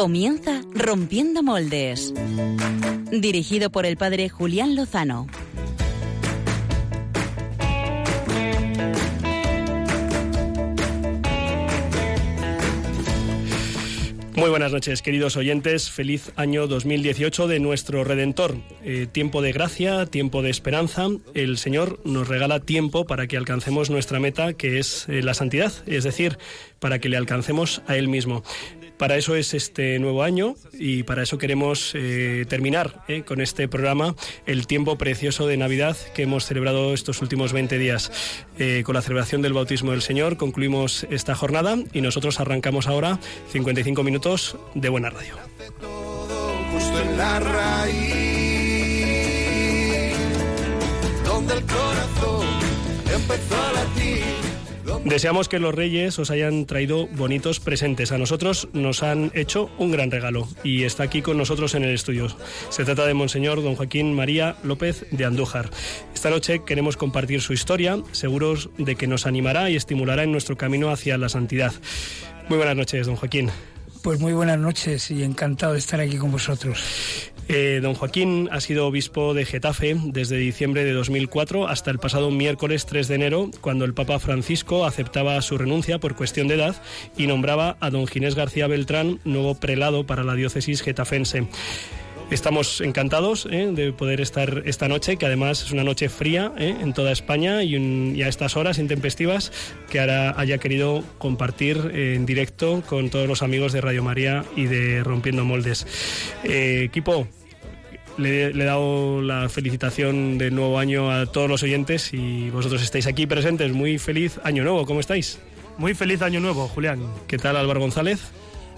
Comienza Rompiendo Moldes. Dirigido por el padre Julián Lozano. Muy buenas noches, queridos oyentes. Feliz año 2018 de nuestro Redentor. Eh, tiempo de gracia, tiempo de esperanza. El Señor nos regala tiempo para que alcancemos nuestra meta, que es eh, la santidad, es decir, para que le alcancemos a Él mismo. Para eso es este nuevo año y para eso queremos eh, terminar eh, con este programa el tiempo precioso de Navidad que hemos celebrado estos últimos 20 días. Eh, con la celebración del bautismo del Señor concluimos esta jornada y nosotros arrancamos ahora 55 minutos de buena radio. Deseamos que los reyes os hayan traído bonitos presentes. A nosotros nos han hecho un gran regalo y está aquí con nosotros en el estudio. Se trata de Monseñor Don Joaquín María López de Andújar. Esta noche queremos compartir su historia, seguros de que nos animará y estimulará en nuestro camino hacia la santidad. Muy buenas noches, Don Joaquín. Pues muy buenas noches y encantado de estar aquí con vosotros. Eh, don Joaquín ha sido obispo de Getafe desde diciembre de 2004 hasta el pasado miércoles 3 de enero, cuando el Papa Francisco aceptaba su renuncia por cuestión de edad y nombraba a don Ginés García Beltrán nuevo prelado para la diócesis getafense. Estamos encantados ¿eh? de poder estar esta noche, que además es una noche fría ¿eh? en toda España y, a estas horas intempestivas que ahora haya querido compartir en directo con todos los amigos de Radio María y de Rompiendo Moldes. equipo, le, he dado la felicitación del nuevo año a todos los oyentes y vosotros estáis aquí presentes. Muy feliz año nuevo, ¿cómo estáis? Muy feliz año nuevo, Julián. ¿Qué tal Álvaro González?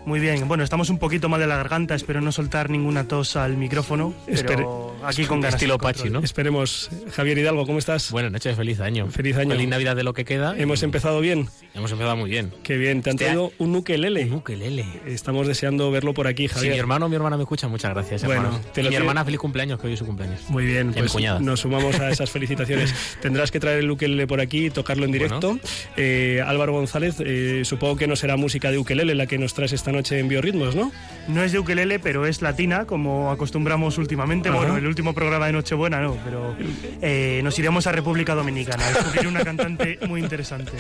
Muy bien, bueno, estamos un poquito mal de la garganta, espero no soltar ninguna tos al micrófono, pero aquí con ganas. Estilo Pachi, ¿no? Esperemos. Javier Hidalgo, ¿cómo estás? Buenas noches, feliz año. Feliz año. Feliz Navidad de lo que queda. Hemos empezado bien. Hemos empezado muy bien. Qué bien, te han este traído un ukelele. Un ukelele. Estamos deseando verlo por aquí, Javier. Si mi hermano o mi hermana me escuchan, muchas gracias, bueno, Te mi hermana, feliz cumpleaños, que hoy es su cumpleaños. Muy bien, pues nos sumamos a esas felicitaciones. Tendrás que traer el ukelele por aquí y tocarlo en directo. Eh, Álvaro González, eh, supongo que no será música de ukelele la que nos traes esta noche en Biorritmos, ¿no? No es de ukelele, pero es latina, como acostumbramos últimamente. Bueno, el último programa de Nochebuena no, pero eh, nos iremos a República Dominicana a descubrir una cantante muy interesante.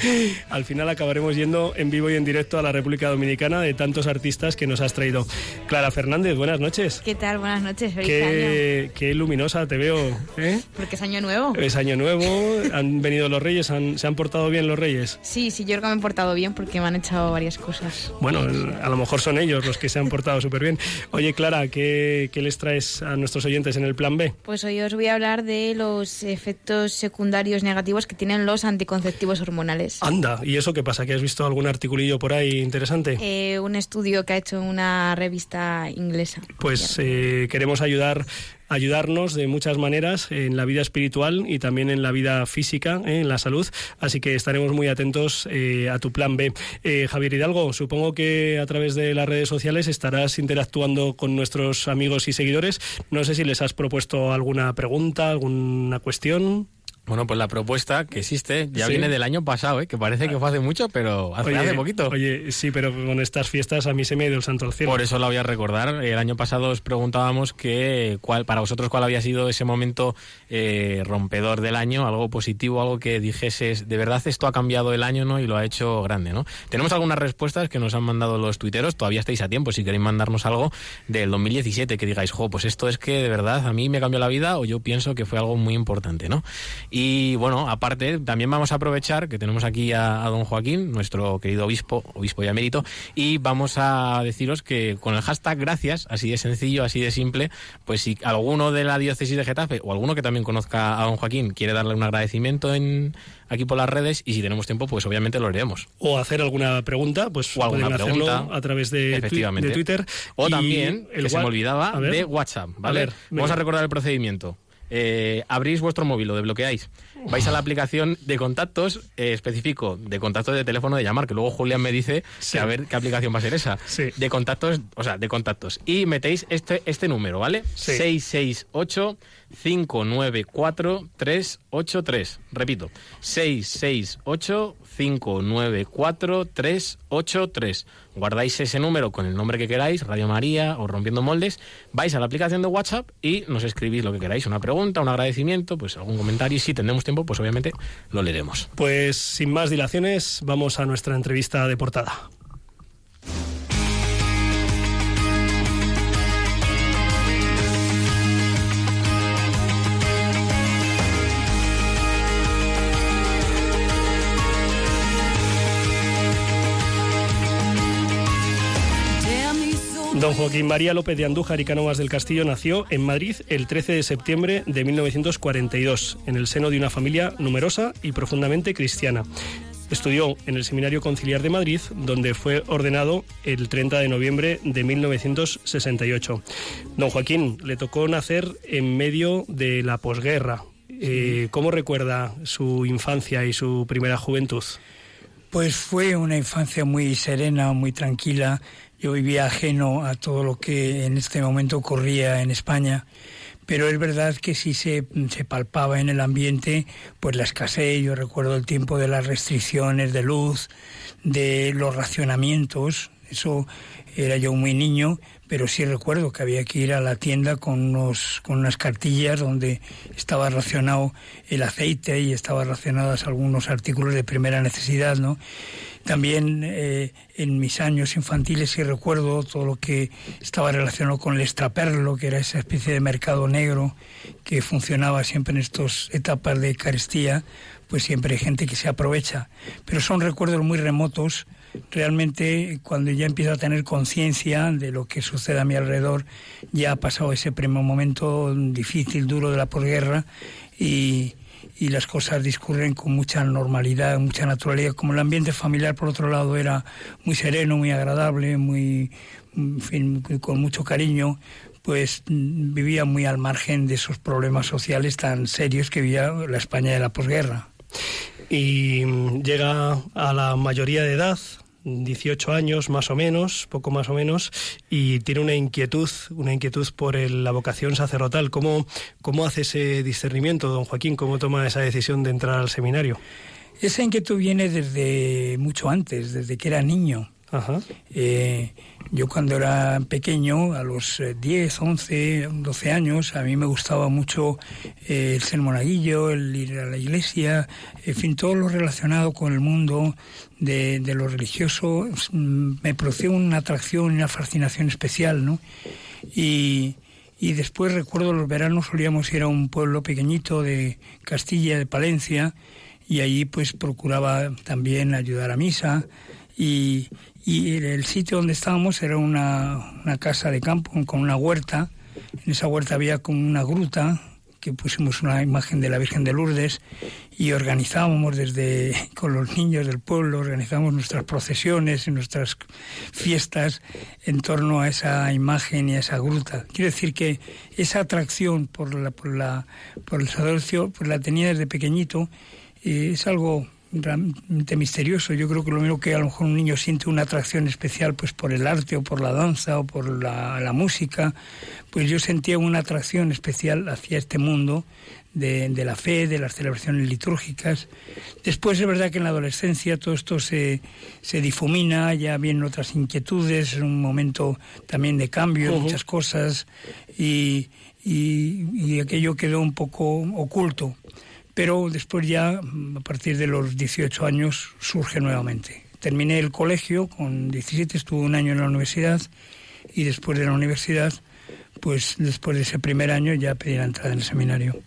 Al final acabaremos yendo en vivo y en directo a la República Dominicana de tantos artistas que nos has traído. Clara Fernández, buenas noches. ¿Qué tal? Buenas noches, feliz qué, Qué luminosa te veo. ¿eh? Porque es año nuevo. Es año nuevo, han venido los reyes, ¿se han portado bien los reyes? Sí, sí, yo creo que me han portado bien porque me han echado varias cosas. Bueno, a lo mejor son ellos los que se han portado súper bien. Oye, Clara, ¿qué, ¿qué, les traes a nuestros oyentes en el plan B? Pues hoy os voy a hablar de los efectos secundarios negativos que tienen los anticonceptivos hormonales. Anda, ¿y eso qué pasa? ¿Que has visto algún articulillo por ahí interesante? Eh, un estudio que ha hecho una revista inglesa. Pues eh, queremos ayudar ayudarnos de muchas maneras en la vida espiritual y también en la vida física, ¿eh? en la salud. Así que estaremos muy atentos eh, a tu plan B. Eh, Javier Hidalgo, supongo que a través de las redes sociales estarás interactuando con nuestros amigos y seguidores. No sé si les has propuesto alguna pregunta, alguna cuestión. Bueno, pues la propuesta que existe ya viene del año pasado, ¿eh? que parece que fue hace mucho, pero hace, hace, poquito. Oye, sí, pero con estas fiestas a mí se me ha ido el santo al cielo. Por eso la voy a recordar. El año pasado os preguntábamos que, cuál, para vosotros cuál había sido ese momento eh, rompedor del año, algo positivo, algo que dijeses, de verdad esto ha cambiado el año ¿no? y lo ha hecho grande. ¿no? Tenemos algunas respuestas que nos han mandado los tuiteros, todavía estáis a tiempo si queréis mandarnos algo del 2017 que digáis, jo, pues esto es que de verdad a mí me cambió la vida o yo pienso que fue algo muy importante. ¿no? Y bueno, aparte, también vamos a aprovechar que tenemos aquí a, don Joaquín, nuestro querido obispo, obispo y emérito, y vamos a deciros que con el hashtag gracias, así de sencillo, así de simple, pues si alguno de la diócesis de Getafe o alguno que también conozca a don Joaquín quiere darle un agradecimiento en aquí por las redes y si tenemos tiempo, pues obviamente lo leeremos. O hacer alguna pregunta, pues o alguna pregunta a través de, de Twitter. O también, el que se me olvidaba, de WhatsApp, ¿vale? Vamos a recordar el procedimiento. Eh, abrís vuestro móvil, lo desbloqueáis. vais a la aplicación de contactos, eh, específico de contactos de teléfono de llamar, que luego Julián me dice que a ver qué aplicación va a ser esa. Sí. De contactos, o sea, de contactos. Y metéis este, este número, ¿vale? Sí. 668 594 383. Repito, 668 594 383. Guardáis ese número con el nombre que queráis, Radio María o Rompiendo Moldes, vais a la aplicación de WhatsApp y nos escribís lo que queráis, una pregunta, un agradecimiento, pues algún comentario y si tendremos tiempo, pues obviamente lo leeremos. Pues sin más dilaciones, vamos a nuestra entrevista de portada. Don Joaquín María López de Andújar y Cánovas del Castillo nació en Madrid el 13 de septiembre de 1942, en el seno de una familia numerosa y profundamente cristiana. Estudió en el Seminario Conciliar de Madrid, donde fue ordenado el 30 de noviembre de 1968. Don Joaquín, le tocó nacer en medio de la posguerra. Eh, ¿Cómo recuerda su infancia y su primera juventud? Pues fue una infancia muy serena, muy tranquila. Yo vivía ajeno a todo lo que en este momento ocurría en España, pero es verdad que sí se, se palpaba en el ambiente pues la escasez. Yo recuerdo el tiempo de las restricciones de luz, de los racionamientos. Eso era yo muy niño, pero sí recuerdo que había que ir a la tienda con, unos, con unas cartillas donde estaba racionado el aceite y estaban racionados algunos artículos de primera necesidad, ¿no? También eh, en mis años infantiles sí recuerdo todo lo que estaba relacionado con el extraperlo, que era esa especie de mercado negro que funcionaba siempre en estas etapas de carestía, pues siempre hay gente que se aprovecha. Pero son recuerdos muy remotos. Realmente cuando ya empiezo a tener conciencia de lo que sucede a mi alrededor, ya ha pasado ese primer momento difícil, duro de la posguerra y, y las cosas discurren con mucha normalidad, mucha naturalidad. Como el ambiente familiar, por otro lado, era muy sereno, muy agradable, muy, fin, con mucho cariño, pues vivía muy al margen de esos problemas sociales tan serios que vivía la España de la posguerra. Y llega a la mayoría de edad, 18 años más o menos, poco más o menos, y tiene una inquietud, una inquietud por la vocación sacerdotal. ¿Cómo, ¿Cómo hace ese discernimiento, don Joaquín? ¿Cómo toma esa decisión de entrar al seminario? Esa inquietud viene desde mucho antes, desde que era niño. Ajá. Eh, yo cuando era pequeño, a los 10, 11, 12 años, a mí me gustaba mucho eh, el ser monaguillo, el ir a la iglesia, en fin, todo lo relacionado con el mundo de, de lo religioso mm, me producía una atracción y una fascinación especial, ¿no? Y, y después recuerdo los veranos solíamos ir a un pueblo pequeñito de Castilla, de Palencia, y allí pues procuraba también ayudar a misa y, y el sitio donde estábamos era una, una, casa de campo con una huerta. En esa huerta había como una gruta que pusimos una imagen de la Virgen de Lourdes y organizábamos desde con los niños del pueblo, organizábamos nuestras procesiones y nuestras fiestas en torno a esa imagen y a esa gruta. Quiero decir que esa atracción por, la, por, la, por el sacerdocio pues la tenía desde pequeñito y es algo realmente misterioso. Yo creo que lo mismo que a lo mejor un niño siente una atracción especial pues por el arte o por la danza o por la, la música, pues yo sentía una atracción especial hacia este mundo de, de, la fe, de las celebraciones litúrgicas. Después es verdad que en la adolescencia todo esto se, se difumina, ya vienen otras inquietudes, es un momento también de cambio, uh -huh. muchas cosas, y, y, y aquello quedó un poco oculto pero después ya, a partir de los 18 años, surge nuevamente. Terminé el colegio, con 17 estuve un año en la universidad y después de la universidad, pues después de ese primer año ya pedí la entrada en el seminario.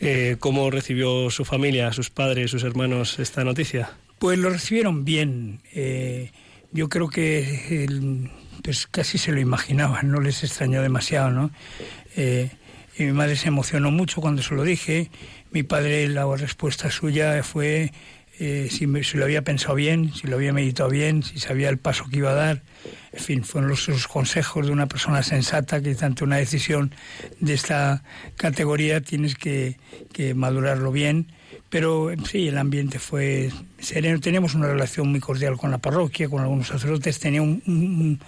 Eh, ¿Cómo recibió su familia, sus padres, sus hermanos esta noticia? Pues lo recibieron bien. Eh, yo creo que el, pues casi se lo imaginaban, no les extrañó demasiado, ¿no? Eh, y mi madre se emocionó mucho cuando se lo dije. Mi padre, la respuesta suya fue eh, si, me, lo había pensado bien, si lo había meditado bien, si sabía el paso que iba a dar. En fin, fueron los, consejos de una persona sensata que ante una decisión de esta categoría tienes que, que madurarlo bien. Pero sí, el ambiente fue sereno. Teníamos una relación muy cordial con la parroquia, con algunos sacerdotes. Tenía un,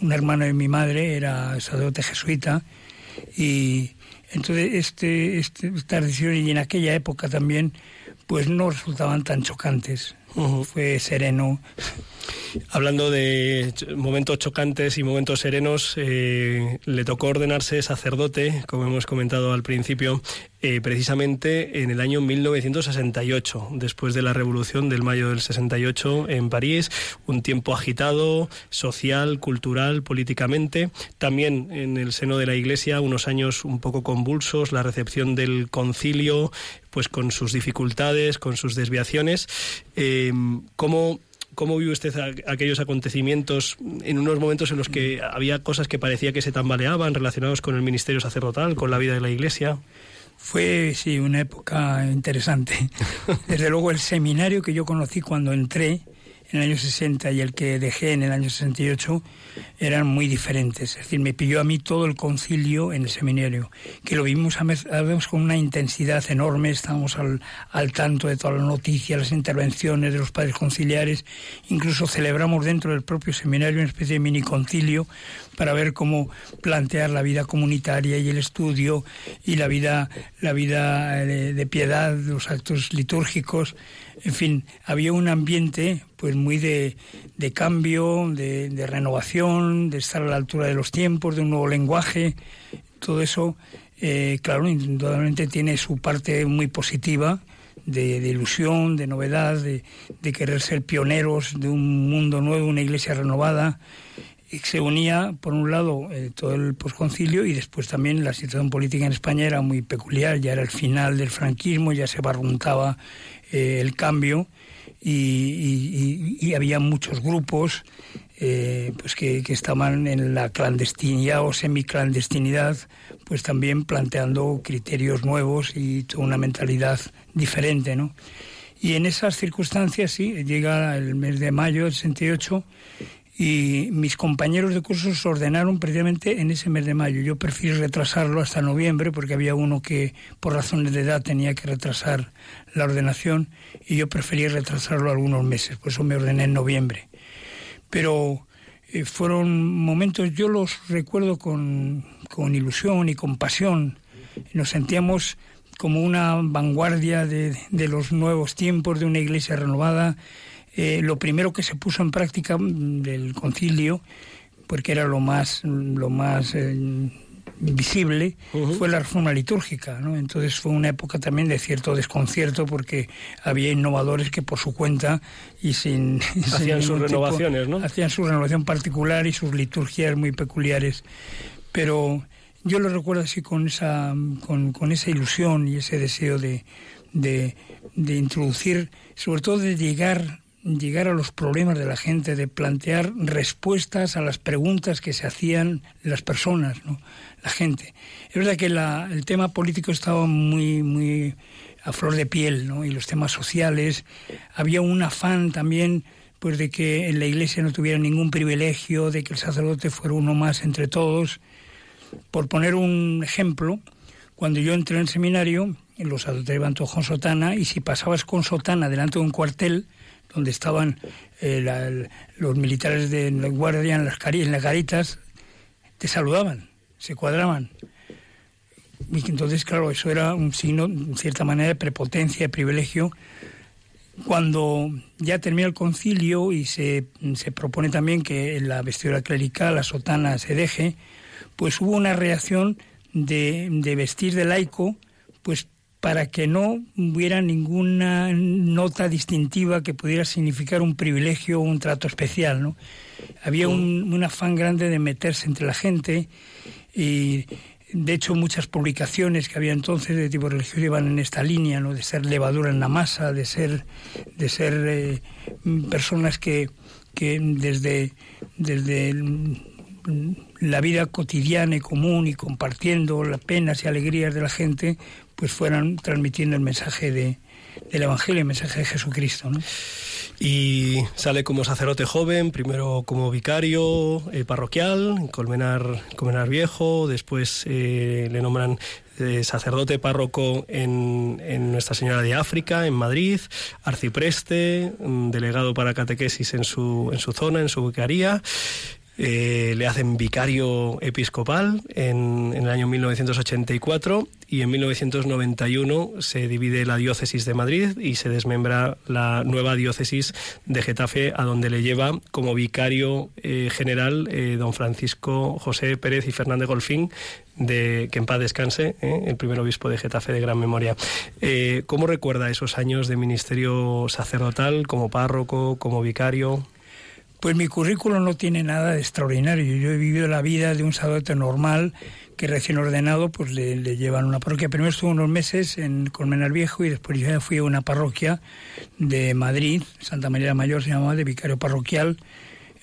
un, hermano de mi madre, era sacerdote jesuita, y entonces este, este, esta decisión y en aquella época también, pues no resultaban tan chocantes. Fue sereno. Hablando de momentos chocantes y momentos serenos, eh, le tocó ordenarse sacerdote, como hemos comentado al principio, eh, precisamente en el año 1968, después de la revolución del mayo del 68 en París, un tiempo agitado, social, cultural, políticamente, también en el seno de la Iglesia unos años un poco convulsos, la recepción del concilio, pues con sus dificultades, con sus desviaciones. Eh, ¿Cómo ¿Cómo vive usted aquellos acontecimientos en unos momentos en los que había cosas que parecía que se tambaleaban relacionados con el ministerio sacerdotal, con la vida de la Iglesia? Fue, sí, una época interesante. Desde luego el seminario que yo conocí cuando entré, en el año 60 y el que dejé en el año 68 eran muy diferentes. Es decir, me pilló a mí todo el concilio en el seminario, que lo vimos a con una intensidad enorme, estábamos al, al tanto de todas las noticias, las intervenciones de los padres conciliares, incluso celebramos dentro del propio seminario una especie de mini concilio para ver cómo plantear la vida comunitaria y el estudio y la vida, la vida de, de piedad, los actos litúrgicos. En fin, había un ambiente pues muy de, de cambio, de, de, renovación, de estar a la altura de los tiempos, de un nuevo lenguaje. Todo eso, eh, claro, indudablemente tiene su parte muy positiva. De, de, ilusión, de novedad, de, de, querer ser pioneros de un mundo nuevo, una iglesia renovada. Y se unía, por un lado, eh, todo el posconcilio y después también la situación política en España era muy peculiar, ya era el final del franquismo, ya se barruntaba eh, el cambio y, había muchos grupos eh, pues que, estaban en la clandestinidad o semiclandestinidad, pues también planteando criterios nuevos y toda una mentalidad diferente, ¿no? Y en esas circunstancias, sí, llega el mes de mayo del 68 y mis compañeros de cursos ordenaron precisamente en ese mes de mayo. Yo prefiero retrasarlo hasta noviembre porque había uno que por razones de edad tenía que retrasar la ordenación y yo preferí retrasarlo algunos meses, por eso me ordené en noviembre. Pero eh, fueron momentos, yo los recuerdo con, con ilusión y con pasión. Nos sentíamos como una vanguardia de, de los nuevos tiempos, de una iglesia renovada eh, lo primero que se puso en práctica mm, del concilio, porque era lo más, lo más eh, visible, fue la reforma litúrgica. ¿no? Entonces fue una época también de cierto desconcierto porque había innovadores que por su cuenta y sin... Hacían sus renovaciones, ¿no? Hacían su renovación particular y sus liturgias muy peculiares. Pero yo lo recuerdo así con esa, con, con esa ilusión y ese deseo de, de, de introducir, sobre todo de llegar llegar a los problemas de la gente, de plantear respuestas a las preguntas que se hacían las personas, ¿no? la gente. Es verdad que el tema político estaba muy, muy a flor de piel, ¿no? y los temas sociales. Había un afán también pues de que en la iglesia no tuviera ningún privilegio, de que el sacerdote fuera uno más entre todos. Por poner un ejemplo, cuando yo entré en el seminario, los sacerdotes iban todos con sotana, y si pasabas con sotana delante de un cuartel, donde estaban eh, los militares de la guardia en las, en las garitas, te saludaban, se cuadraban. Y entonces, claro, eso era un signo, en cierta manera, de prepotencia, de privilegio. Cuando ya termina el concilio y se, se propone también que la vestidura clerical, la sotana, se deje, pues hubo una reacción de, de vestir de laico, pues para que no hubiera ninguna nota distintiva que pudiera significar un privilegio o un trato especial. ¿no? Había un, afán grande de meterse entre la gente y de hecho muchas publicaciones que había entonces de tipo religioso iban en esta línea, ¿no? de ser levadura en la masa, de ser, de ser eh, personas que, que desde, desde la vida cotidiana y común y compartiendo las penas y alegrías de la gente, pues fueran transmitiendo el mensaje de, del Evangelio, el mensaje de Jesucristo. ¿no? y sale como sacerdote joven, primero como vicario eh, parroquial en Colmenar, Colmenar Viejo, después eh, le nombran eh, sacerdote párroco en, en, Nuestra Señora de África, en Madrid, arcipreste, delegado para catequesis en su, en su zona, en su vicaría, eh, le hacen vicario episcopal en, en, el año 1984 y en 1991 se divide la diócesis de Madrid y se desmembra la nueva diócesis de Getafe a donde le lleva como vicario eh, general eh, don Francisco José Pérez y Fernández Golfín de que en paz descanse, el primer obispo de Getafe de gran memoria. ¿Cómo recuerda esos años de ministerio sacerdotal como párroco, como vicario? Pues mi currículo no tiene nada de extraordinario. Yo he vivido la vida de un sacerdote normal que recién ordenado pues le, le llevan una parroquia. Primero estuve unos meses en Colmenar Viejo y después ya fui a una parroquia de Madrid, Santa María la Mayor se llamaba, de vicario parroquial,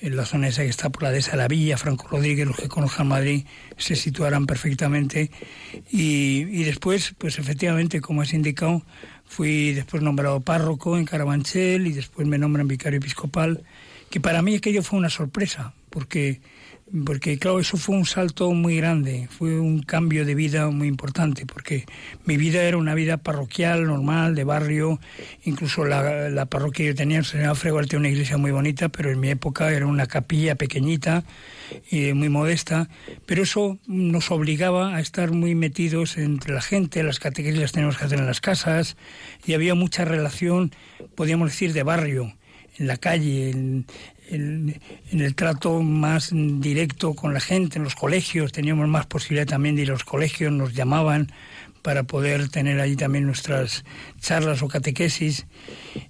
en la zona esa que está por la dehesa de la Villa, Franco Rodríguez, los que conozcan Madrid se situarán perfectamente. Y, y después, pues efectivamente, como has indicado, fui después nombrado párroco en Carabanchel y después me nombran vicario episcopal que para mí aquello fue una sorpresa, porque, porque claro, eso fue un salto muy grande, fue un cambio de vida muy importante, porque mi vida era una vida parroquial, normal, de barrio, incluso la, la parroquia que yo tenía, señor Fregual, tenía una iglesia muy bonita, pero en mi época era una capilla pequeñita, y muy modesta, pero eso nos obligaba a estar muy metidos entre la gente, las catequesis las teníamos que hacer en las casas, y había mucha relación, podríamos decir, de barrio en la calle, en, en, en, el trato más directo con la gente, en los colegios, teníamos más posibilidad también de ir a los colegios, nos llamaban para poder tener allí también nuestras charlas o catequesis.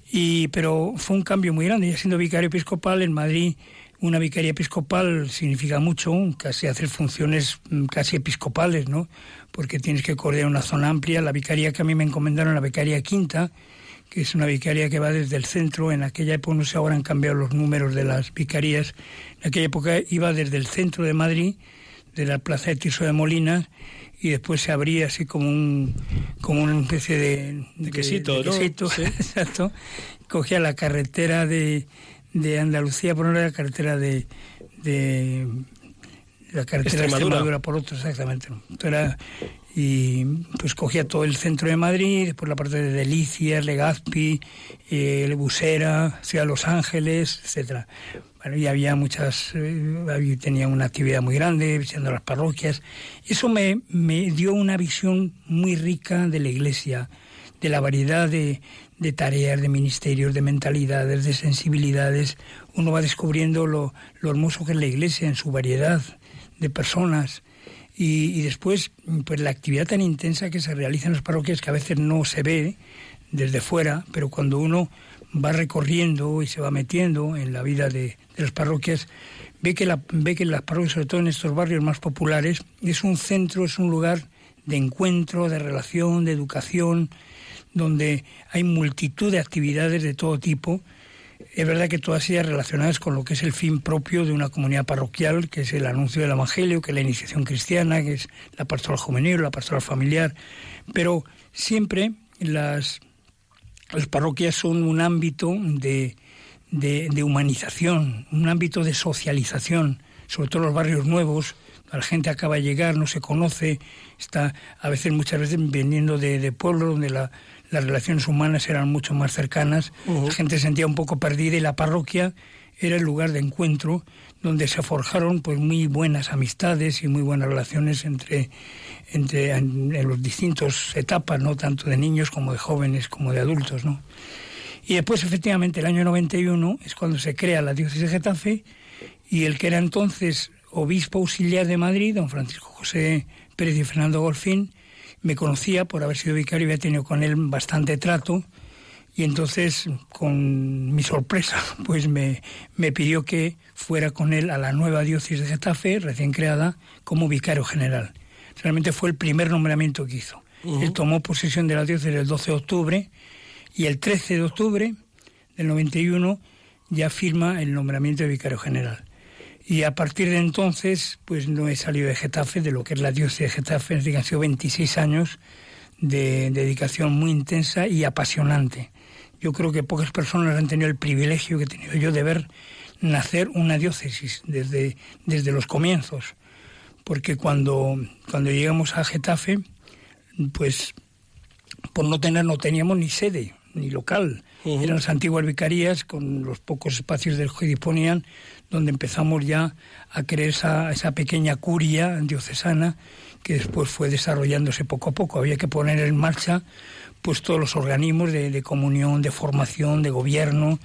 Y, pero fue un cambio muy grande. Ya siendo vicario episcopal en Madrid, una vicaría episcopal significa mucho, casi hacer funciones casi episcopales, ¿no? Porque tienes que coordinar una zona amplia. La vicaría que a mí me encomendaron, la vicaría quinta, que es una vicaría que va desde el centro. En aquella época, no sé, ahora han cambiado los números de las vicarías. En aquella época iba desde el centro de Madrid, de la plaza de Tirso de Molinas, y después se abría así como un como una especie de, de quesito, de, de quesito, ¿no? Sí. exacto. Cogía la carretera de, de Andalucía por una la carretera de, de la carretera de Extremadura. Extremadura por otro, exactamente. Entonces era, y pues cogía todo el centro de Madrid, después la parte de Delicias, Legazpi, eh, Busera, Ciudad de Los Ángeles, etcétera. Bueno, y había muchas, eh, tenía una actividad muy grande, visitando las parroquias. Eso me, me dio una visión muy rica de la iglesia, de la variedad de, de tareas, de ministerios, de mentalidades, de sensibilidades. Uno va descubriendo lo, lo hermoso que es la iglesia en su variedad de personas. Y, y, después, pues la actividad tan intensa que se realiza en las parroquias que a veces no se ve desde fuera, pero cuando uno va recorriendo y se va metiendo en la vida de, las parroquias, ve que, la, ve que las parroquias, sobre todo en estos barrios más populares, es un centro, es un lugar de encuentro, de relación, de educación, donde hay multitud de actividades de todo tipo. Es verdad que todas ellas relacionadas con lo que es el fin propio de una comunidad parroquial, que es el anuncio del Evangelio, que es la iniciación cristiana, que es la pastoral juvenil, la pastoral familiar, pero siempre las, las parroquias son un ámbito de, de, humanización, un ámbito de socialización, sobre todo los barrios nuevos, la gente acaba de llegar, no se conoce, está a veces, muchas veces, viniendo de, de pueblos donde la, las relaciones humanas eran mucho más cercanas, uh -huh. la gente se sentía un poco perdida y la parroquia era el lugar de encuentro donde se forjaron pues muy buenas amistades y muy buenas relaciones entre, entre en, en los distintos etapas, no tanto de niños como de jóvenes como de adultos, ¿no? Y después, efectivamente, el año 91 es cuando se crea la diócesis de Getafe y el que era entonces obispo auxiliar de Madrid, don Francisco José Pérez y Fernando Golfín, me conocía por haber sido vicario y había tenido con él bastante trato. Y entonces, con mi sorpresa, pues me, me, pidió que fuera con él a la nueva diócesis de Getafe, recién creada, como vicario general. Realmente fue el primer nombramiento que hizo. Uh -huh. Él tomó posesión de la diócesis el 12 de octubre y el 13 de octubre del 91 ya firma el nombramiento de vicario general. Y a partir de entonces, pues no he salido de Getafe, de lo que es la diócesis de Getafe, es han sido 26 años de dedicación muy intensa y apasionante. yo creo que pocas personas han tenido el privilegio que he tenido yo de ver nacer una diócesis desde, desde los comienzos. Porque cuando, cuando llegamos a Getafe, pues por no tener, no teníamos ni sede, ni local. Eran las antiguas vicarías con los pocos espacios del que disponían, donde empezamos ya a crear esa, esa pequeña curia diocesana que después fue desarrollándose poco a poco. Había que poner en marcha pues todos los organismos de, comunión, de formación, de gobierno,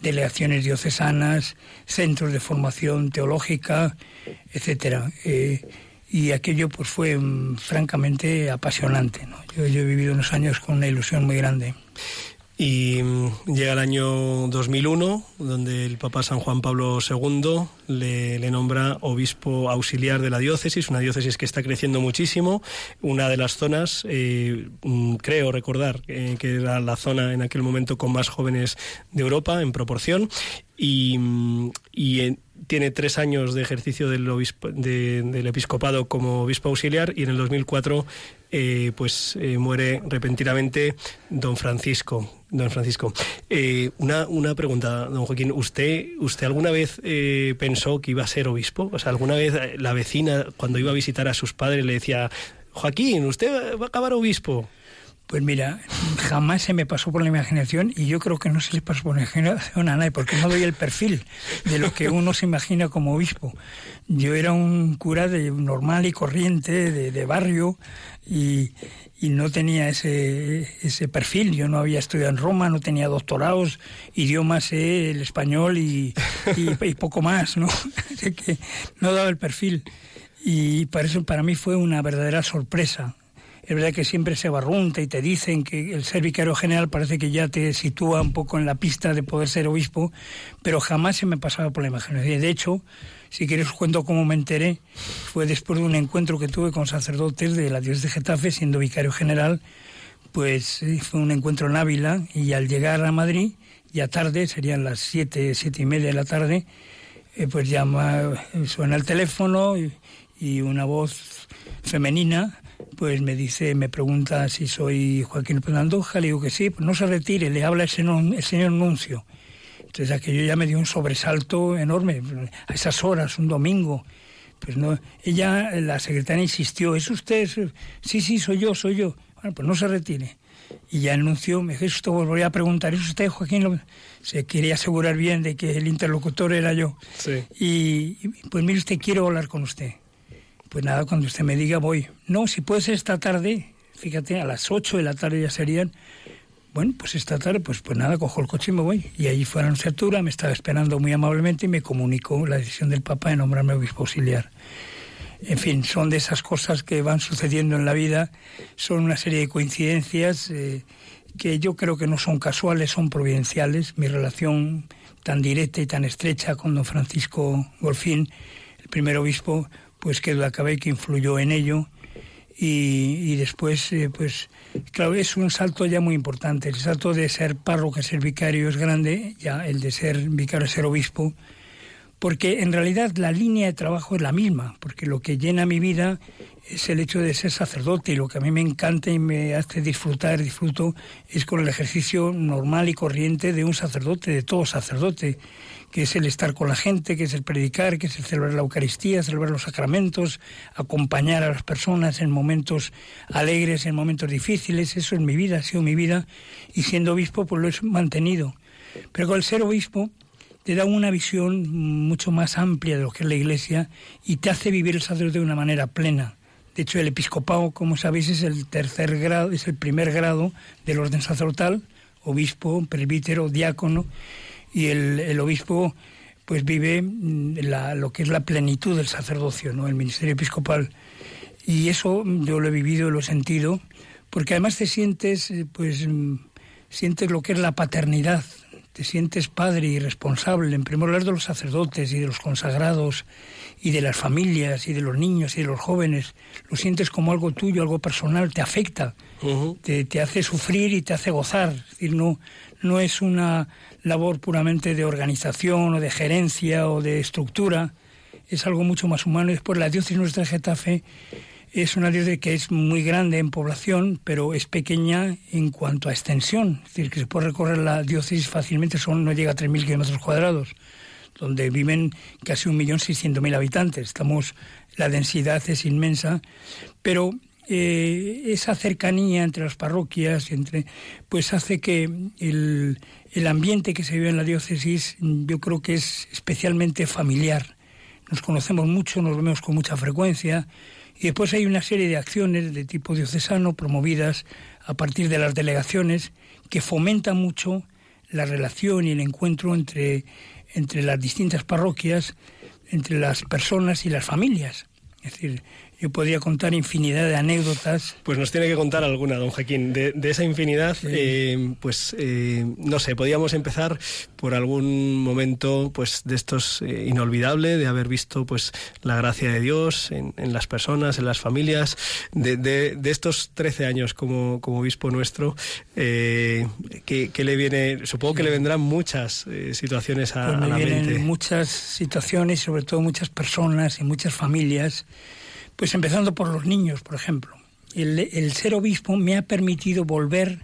delegaciones diocesanas, centros de formación teológica, etcétera. Eh, y aquello pues fue mm, francamente apasionante. yo he vivido unos años con una ilusión muy grande. Y mm, llega el año 2001, donde el Papa San Juan Pablo II le, nombra obispo auxiliar de la diócesis, una diócesis que está creciendo muchísimo. Una de las zonas, eh, mm, creo recordar, eh, que era la zona en aquel momento con más jóvenes de Europa en proporción. Y, mm, y tiene tres años de ejercicio del, del episcopado como obispo auxiliar y en el 2004 eh, pues eh, muere repentinamente don Francisco. Don Francisco, eh, una, una pregunta, don Joaquín. ¿Usted, usted alguna vez pensó que iba a ser obispo? O sea, ¿alguna vez la vecina, cuando iba a visitar a sus padres, le decía, Joaquín, usted va a acabar obispo? Pues mira, jamás se me pasó por la imaginación y yo creo que no se le pasó por la imaginación a nadie, porque no doy el perfil de lo que uno se imagina como obispo. Yo era un cura de normal y corriente, de, barrio, y, no tenía ese, ese perfil. Yo no había estudiado en Roma, no tenía doctorados, idiomas, el español y, y, poco más, ¿no? Así que no daba el perfil. Y para eso para mí fue una verdadera sorpresa es verdad que siempre se barrunta y te dicen que el ser vicario general parece que ya te sitúa un poco en la pista de poder ser obispo, pero jamás se me pasaba por la imaginación. De hecho, si quieres cuento cómo me enteré, fue después de un encuentro que tuve con sacerdotes de la diócesis de Getafe, siendo vicario general, pues fue un encuentro en Ávila y al llegar a Madrid, ya tarde, serían las siete, siete y media de la tarde, eh, pues llama, suena el teléfono y una voz femenina pues me dice, me pregunta si soy Joaquín López Andoja, le digo que sí, pues no se retire, le habla el señor, el señor Nuncio. Entonces aquello ya me dio un sobresalto enorme, a esas horas, un domingo. Pues no, ella, la secretaria insistió, ¿es usted? Sí, sí, soy yo, soy yo. Bueno, pues no se retire. Y ya anunció, me dijo, esto volvería a preguntar, ¿es usted Joaquín López? Se quería asegurar bien de que el interlocutor era yo. Sí. Y, pues mire usted, quiero hablar con usted. Pues nada, cuando usted me diga voy. No, si puede ser esta tarde, fíjate, a las 8 de la tarde ya serían. Bueno, pues esta tarde, pues, pues nada, cojo el coche y me voy. Y allí fue la anunciatura, me estaba esperando muy amablemente y me comunicó la decisión del Papa de nombrarme obispo auxiliar. En fin, son de esas cosas que van sucediendo en la vida, son una serie de coincidencias eh, que yo creo que no son casuales, son providenciales. Mi relación tan directa y tan estrecha con don Francisco Golfín, primer obispo, pues que acabé que influyó en ello. Y, después eh, pues claro es un salto ya muy importante. El salto de ser párroco a ser vicario es grande ya el de ser vicario a ser obispo porque en realidad la línea de trabajo es la misma porque lo que llena mi vida es el hecho de ser sacerdote y lo que a mí me encanta y me hace disfrutar, disfruto, es con el ejercicio normal y corriente de un sacerdote, de todo sacerdote que es el estar con la gente, que es el predicar, que es el celebrar la Eucaristía, celebrar los sacramentos, acompañar a las personas en momentos alegres, en momentos difíciles. Eso es mi vida, ha sido mi vida. Y siendo obispo, pues lo he mantenido. Pero con el ser obispo te da una visión mucho más amplia de lo que es la Iglesia y te hace vivir el sacerdote de una manera plena. De hecho, el episcopado, como sabéis, es el tercer grado, es el primer grado del orden sacerdotal, obispo, presbítero, diácono, y el, obispo pues vive mm, lo que es la plenitud del sacerdocio, ¿no? el ministerio episcopal. Y eso yo lo he vivido, lo he sentido, porque además te sientes, eh, pues, mm, sientes lo que es la paternidad, te sientes padre y responsable, en primer lugar de los sacerdotes y de los consagrados y de las familias y de los niños y de los jóvenes. Lo sientes como algo tuyo, algo personal, te afecta, te, te, hace sufrir y te hace gozar. Es decir, no, no es una labor puramente de organización o de gerencia o de estructura, es algo mucho más humano. Y después la diócesis nuestra de Getafe es una diócesis que es muy grande en población, pero es pequeña en cuanto a extensión. Es decir, que se puede recorrer la diócesis fácilmente, son, no llega a 3.000 kilómetros cuadrados, donde viven casi 1.600.000 habitantes. Estamos, la densidad es inmensa, pero eh, esa cercanía entre las parroquias, entre, pues hace que el, el ambiente que se vive en la diócesis yo creo que es especialmente familiar. Nos conocemos mucho, nos vemos con mucha frecuencia y después hay una serie de acciones de tipo diocesano promovidas a partir de las delegaciones que fomentan mucho la relación y el encuentro entre, entre las distintas parroquias, entre las personas y las familias. Es decir, yo podría contar infinidad de anécdotas. Pues nos tiene que contar alguna, don Joaquín. De, esa infinidad, eh, pues eh, no sé, podríamos empezar por algún momento pues de estos eh, inolvidable, de haber visto pues la gracia de Dios en, las personas, en las familias, de, de, estos 13 años como, como obispo nuestro, que, le viene, supongo que le vendrán muchas situaciones a, pues a la mente. Muchas situaciones, sobre todo muchas personas y muchas familias pues empezando por los niños, por ejemplo. El, ser obispo me ha permitido volver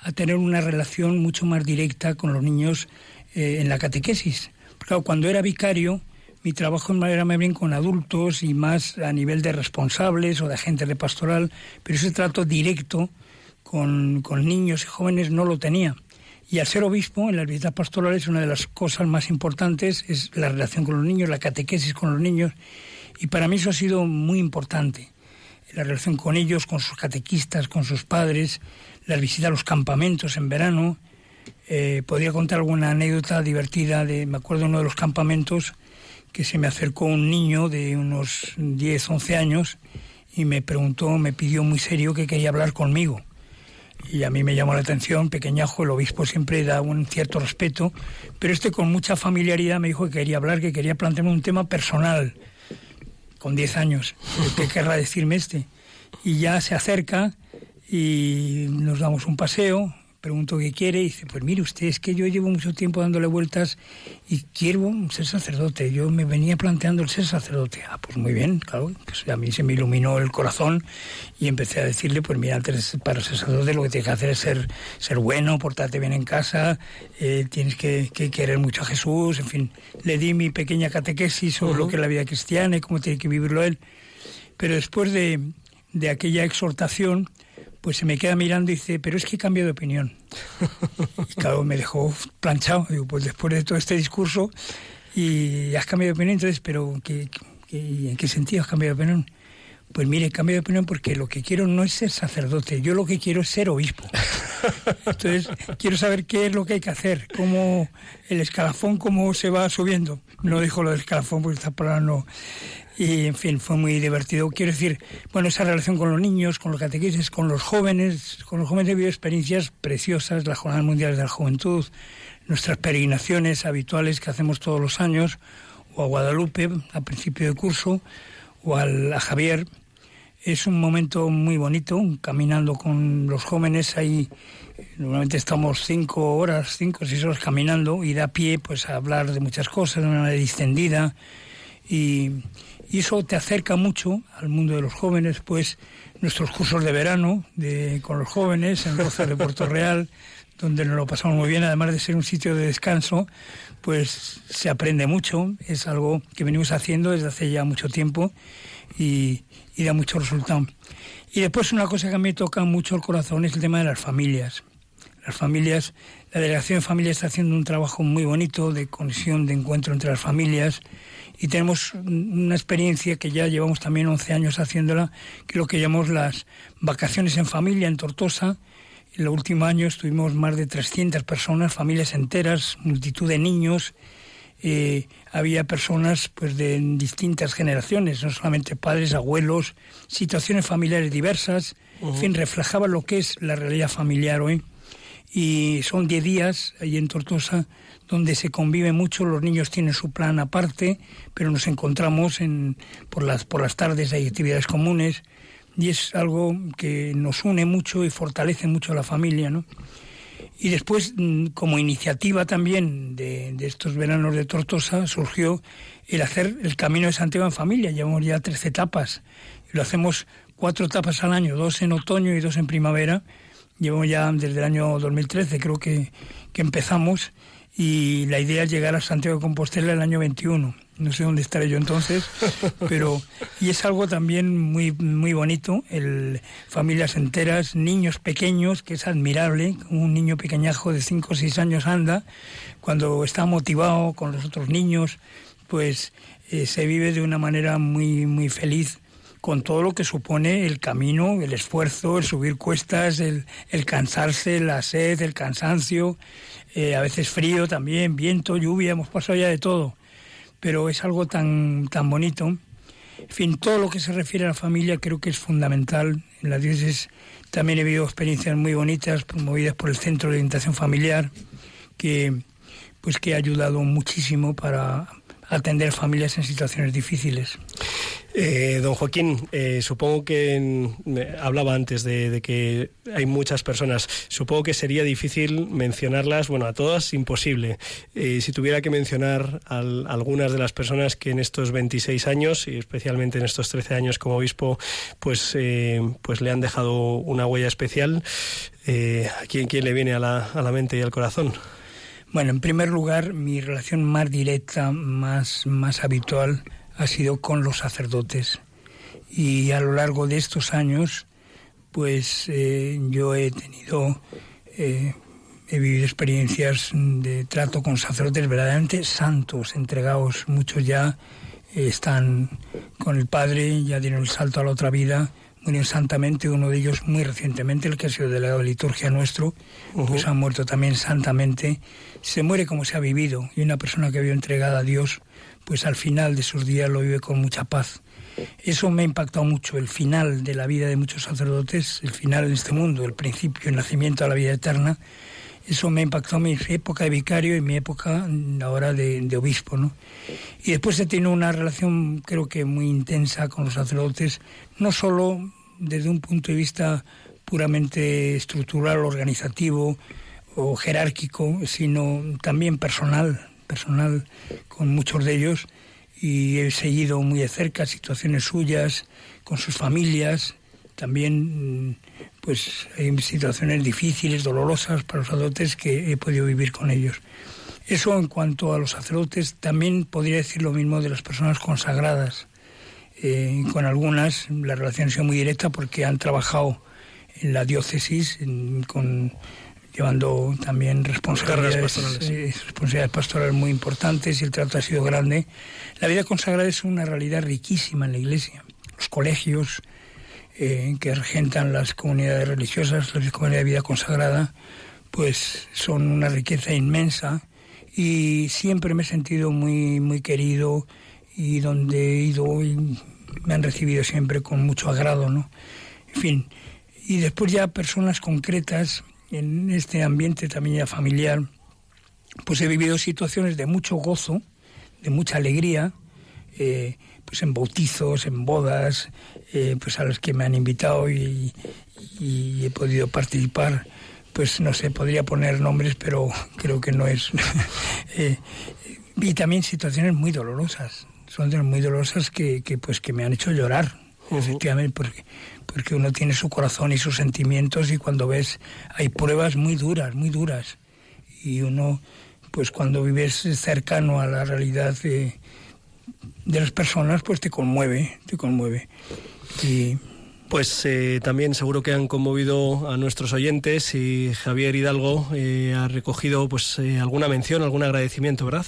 a tener una relación mucho más directa con los niños eh, en la catequesis. Porque cuando era vicario, mi trabajo era más bien con adultos y más a nivel de responsables o de agentes de pastoral, pero ese trato directo con, con niños y jóvenes no lo tenía. Y al ser obispo, en las visitas pastorales, una de las cosas más importantes es la relación con los niños, la catequesis con los niños. Y para mí eso ha sido muy importante. La relación con ellos, con sus catequistas, con sus padres, las visitas a los campamentos en verano. Eh, podría contar alguna anécdota divertida me acuerdo de uno de los campamentos que se me acercó un niño de unos 10, 11 años y me preguntó, me pidió muy serio que quería hablar conmigo. Y a mí me llamó la atención, pequeñajo, el obispo siempre da un cierto respeto, pero este con mucha familiaridad me dijo que quería hablar, que quería plantearme un tema personal con 10 años, ¿qué querrá decirme este? Y ya se acerca y nos damos un paseo, pregunto qué quiere y dice, pues mire usted, es que yo llevo mucho tiempo dándole vueltas y quiero ser sacerdote. Yo me venía planteando el ser sacerdote. Ah, pues muy bien, claro. Pues a mí se me iluminó el corazón y empecé a decirle, pues mira, antes para ser sacerdote lo que tienes que hacer es ser, ser bueno, portarte bien en casa, eh, tienes que, querer mucho a Jesús, en fin. Le di mi pequeña catequesis sobre lo que es la vida cristiana y cómo tiene que vivirlo él. Pero después de, de aquella exhortación, pues se me queda mirando y dice, pero es que he de opinión. Y claro, me dejó planchado. Digo, pues después de todo este discurso, y has cambiado de opinión, entonces, pero ¿qué, en qué sentido has cambiado de opinión? Pues mire, he cambiado de opinión porque lo que quiero no es ser sacerdote, yo lo que quiero es ser obispo. Entonces, quiero saber qué es lo que hay que hacer, cómo el escalafón, cómo se va subiendo. No dijo lo del escalafón porque esta palabra no. Y, en fin, fue muy divertido. Quiero decir, bueno, esa relación con los niños, con los catequeses, con los jóvenes, con los jóvenes he vivido experiencias preciosas, las Jornadas Mundiales de la Juventud, nuestras peregrinaciones habituales que hacemos todos los años, o a Guadalupe a principio de curso, o al, a Javier. Es un momento muy bonito, caminando con los jóvenes ahí. Normalmente estamos cinco horas, cinco o seis horas caminando y da pie pues a hablar de muchas cosas de una manera distendida. Y, eso te acerca mucho al mundo de los jóvenes, pues nuestros cursos de verano de, con los jóvenes en Roza de Puerto Real, donde nos lo pasamos muy bien, además de ser un sitio de descanso, pues se aprende mucho, es algo que venimos haciendo desde hace ya mucho tiempo y, y da mucho resultado. Y después una cosa que a mí me toca mucho el corazón es el tema de las familias. Las familias, la delegación de familias está haciendo un trabajo muy bonito de conexión, de encuentro entre las familias, y tenemos una experiencia que ya llevamos también 11 años haciéndola, que es lo que llamamos las vacaciones en familia en Tortosa. En el último año estuvimos más de 300 personas, familias enteras, multitud de niños. Eh, había personas pues de distintas generaciones, no solamente padres, abuelos, situaciones familiares diversas. En fin, reflejaba lo que es la realidad familiar hoy. Y son 10 días ahí en Tortosa donde se convive mucho, los niños tienen su plan aparte, pero nos encontramos en, por, las, por las tardes, hay actividades comunes y es algo que nos une mucho y fortalece mucho a la familia, ¿no? Y después, mm, como iniciativa también de, de, estos veranos de Tortosa, surgió el hacer el Camino de Santiago en familia. Llevamos ya tres etapas. Lo hacemos cuatro etapas al año, dos en otoño y dos en primavera. Llevamos ya desde el año 2013, creo que, que empezamos, y la idea es llegar a Santiago de Compostela el año 21 no sé dónde estaré yo entonces, pero y es algo también muy muy bonito, el familias enteras, niños pequeños, que es admirable, un niño pequeñajo de 5 o 6 años anda, cuando está motivado con los otros niños, pues eh, se vive de una manera muy muy feliz con todo lo que supone el camino, el esfuerzo, el subir cuestas, el, el cansarse, la sed, el cansancio, eh, a veces frío también, viento, lluvia, hemos pasado ya de todo pero es algo tan, tan bonito. En fin, todo lo que se refiere a la familia creo que es fundamental. En la diócesis también he vivido experiencias muy bonitas promovidas por el Centro de Orientación Familiar, que pues que ha ayudado muchísimo para atender familias en situaciones difíciles. Eh, don Joaquín, eh, supongo que hablaba antes de, que hay muchas personas. Supongo que sería difícil mencionarlas, bueno, a todas imposible. Eh, si tuviera que mencionar a algunas de las personas que en estos 26 años y especialmente en estos 13 años como obispo, pues, pues le han dejado una huella especial, ¿a quién, quién, le viene a la, a la mente y al corazón? Bueno, en primer lugar, mi relación más directa, más, más habitual ha sido con los sacerdotes. Y a lo largo de estos años, pues eh, yo he tenido, eh, he vivido experiencias de trato con sacerdotes verdaderamente santos, entregados. Muchos ya están con el Padre, ya dieron el salto a la otra vida, murieron santamente, uno de ellos muy recientemente, el que ha sido delegado de liturgia nuestro, pues ha muerto también santamente. Se muere como se ha vivido, y una persona que había entregada a Dios pues al final de sus días lo vive con mucha paz. Eso me ha impactado mucho, el final de la vida de muchos sacerdotes, el final en este mundo, el principio, el nacimiento a la vida eterna. Eso me ha impactado mi época de vicario y mi época ahora de, de obispo. ¿no? Y después he tenido una relación creo que muy intensa con los sacerdotes, no solo desde un punto de vista puramente estructural, organizativo o jerárquico, sino también personal, personal con muchos de ellos y he seguido muy de cerca situaciones suyas con sus familias. También mm, pues hay situaciones difíciles, dolorosas para los sacerdotes que he podido vivir con ellos. Eso en cuanto a los sacerdotes, también podría decir lo mismo de las personas consagradas. Eh, con algunas la relación ha sido muy directa porque han trabajado en la diócesis con llevando también responsabilidades pastorales. responsabilidades pastorales muy importantes y el trato ha sido grande. La vida consagrada es una realidad riquísima en la Iglesia. Los colegios eh, que regentan las comunidades religiosas, las comunidades de vida consagrada, pues son una riqueza inmensa y siempre me he sentido muy, muy querido y donde he ido y me han recibido siempre con mucho agrado, ¿no? En fin, y después ya personas concretas en este ambiente también ya familiar, pues he vivido situaciones de mucho gozo, de mucha alegría, eh, pues en bautizos, en bodas, eh, pues a los que me han invitado y, he podido participar. Pues no sé, podría poner nombres, pero creo que no es. Eh, y también situaciones muy dolorosas, son muy dolorosas que, que, pues que me han hecho llorar, efectivamente, porque porque uno tiene su corazón y sus sentimientos y cuando ves hay pruebas muy duras, muy duras. Y uno, pues cuando vives cercano a la realidad de, las personas, pues te conmueve, te conmueve. Y pues eh, también seguro que han conmovido a nuestros oyentes y Javier Hidalgo eh, ha recogido pues eh, alguna mención, algún agradecimiento, ¿verdad?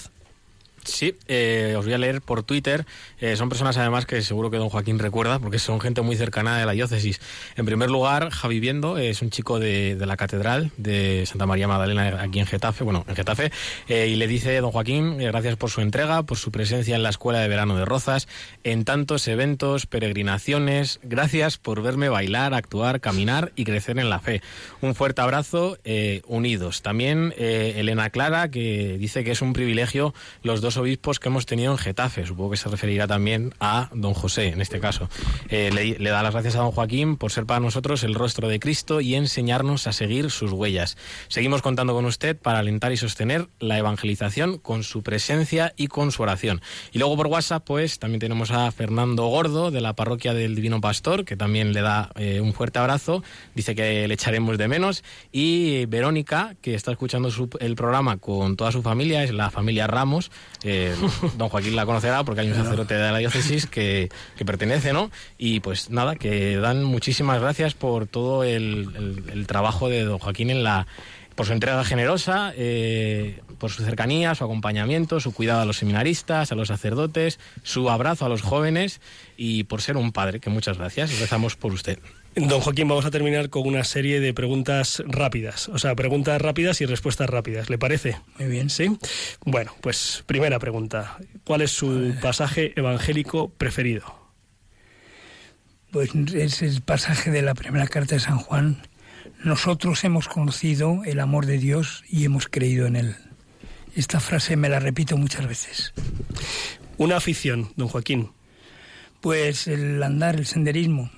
Sí, eh, os voy a leer por Twitter. Eh, son personas además que seguro que don Joaquín recuerda porque son gente muy cercana de la diócesis. En primer lugar, Javi Viendo es un chico de, la Catedral de Santa María Magdalena aquí en Getafe, bueno, en Getafe, eh, y le dice don Joaquín, gracias por su entrega, por su presencia en la Escuela de Verano de Rozas, en tantos eventos, peregrinaciones, gracias por verme bailar, actuar, caminar y crecer en la fe. Un fuerte abrazo, unidos. También Elena Clara, que dice que es un privilegio los dos obispos que hemos tenido en Getafe. Supongo que se referirá también a don José, en este caso. Eh, le, le, da las gracias a don Joaquín por ser para nosotros el rostro de Cristo y enseñarnos a seguir sus huellas. Seguimos contando con usted para alentar y sostener la evangelización con su presencia y con su oración. Y luego por WhatsApp, pues también tenemos a Fernando Gordo de la parroquia del Divino Pastor, que también le da eh, un fuerte abrazo. Dice que le echaremos de menos. Y Verónica, que está escuchando su, el programa con toda su familia, es la familia Ramos. Eh, don Joaquín la conocerá porque hay un sacerdote de la diócesis que, que, pertenece, ¿no? Y pues nada, que dan muchísimas gracias por todo el, el, el trabajo de don Joaquín en la por su entrega generosa, eh, por su cercanía, su acompañamiento, su cuidado a los seminaristas, a los sacerdotes, su abrazo a los jóvenes y por ser un padre, que muchas gracias. Rezamos por usted. Don Joaquín, vamos a terminar con una serie de preguntas rápidas, o sea, preguntas rápidas y respuestas rápidas, ¿le parece? Muy bien. ¿Sí? Bueno, pues primera pregunta, ¿cuál es su pasaje evangélico preferido? Pues es el pasaje de la primera carta de San Juan. Nosotros hemos conocido el amor de Dios y hemos creído en él. Esta frase me la repito muchas veces. Una afición, don Joaquín. Pues el andar, el senderismo.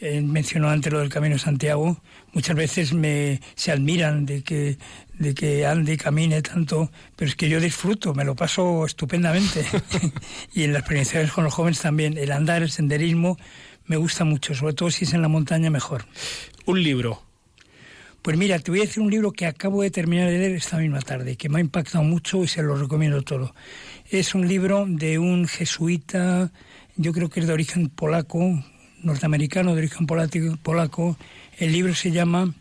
Eh, mencionó antes lo del Camino de Santiago. Muchas veces me se admiran de que de que ande y camine tanto, pero es que yo disfruto, me lo paso estupendamente. y en las prevenciones con los jóvenes también. El andar, el senderismo, me gusta mucho, sobre todo si es en la montaña mejor. Un libro. Pues mira, te voy a decir un libro que acabo de terminar de leer esta misma tarde, que me ha impactado mucho y se lo recomiendo todo. Es un libro de un jesuita, yo creo que es de origen polaco, norteamericano de origen polaco. El libro se llama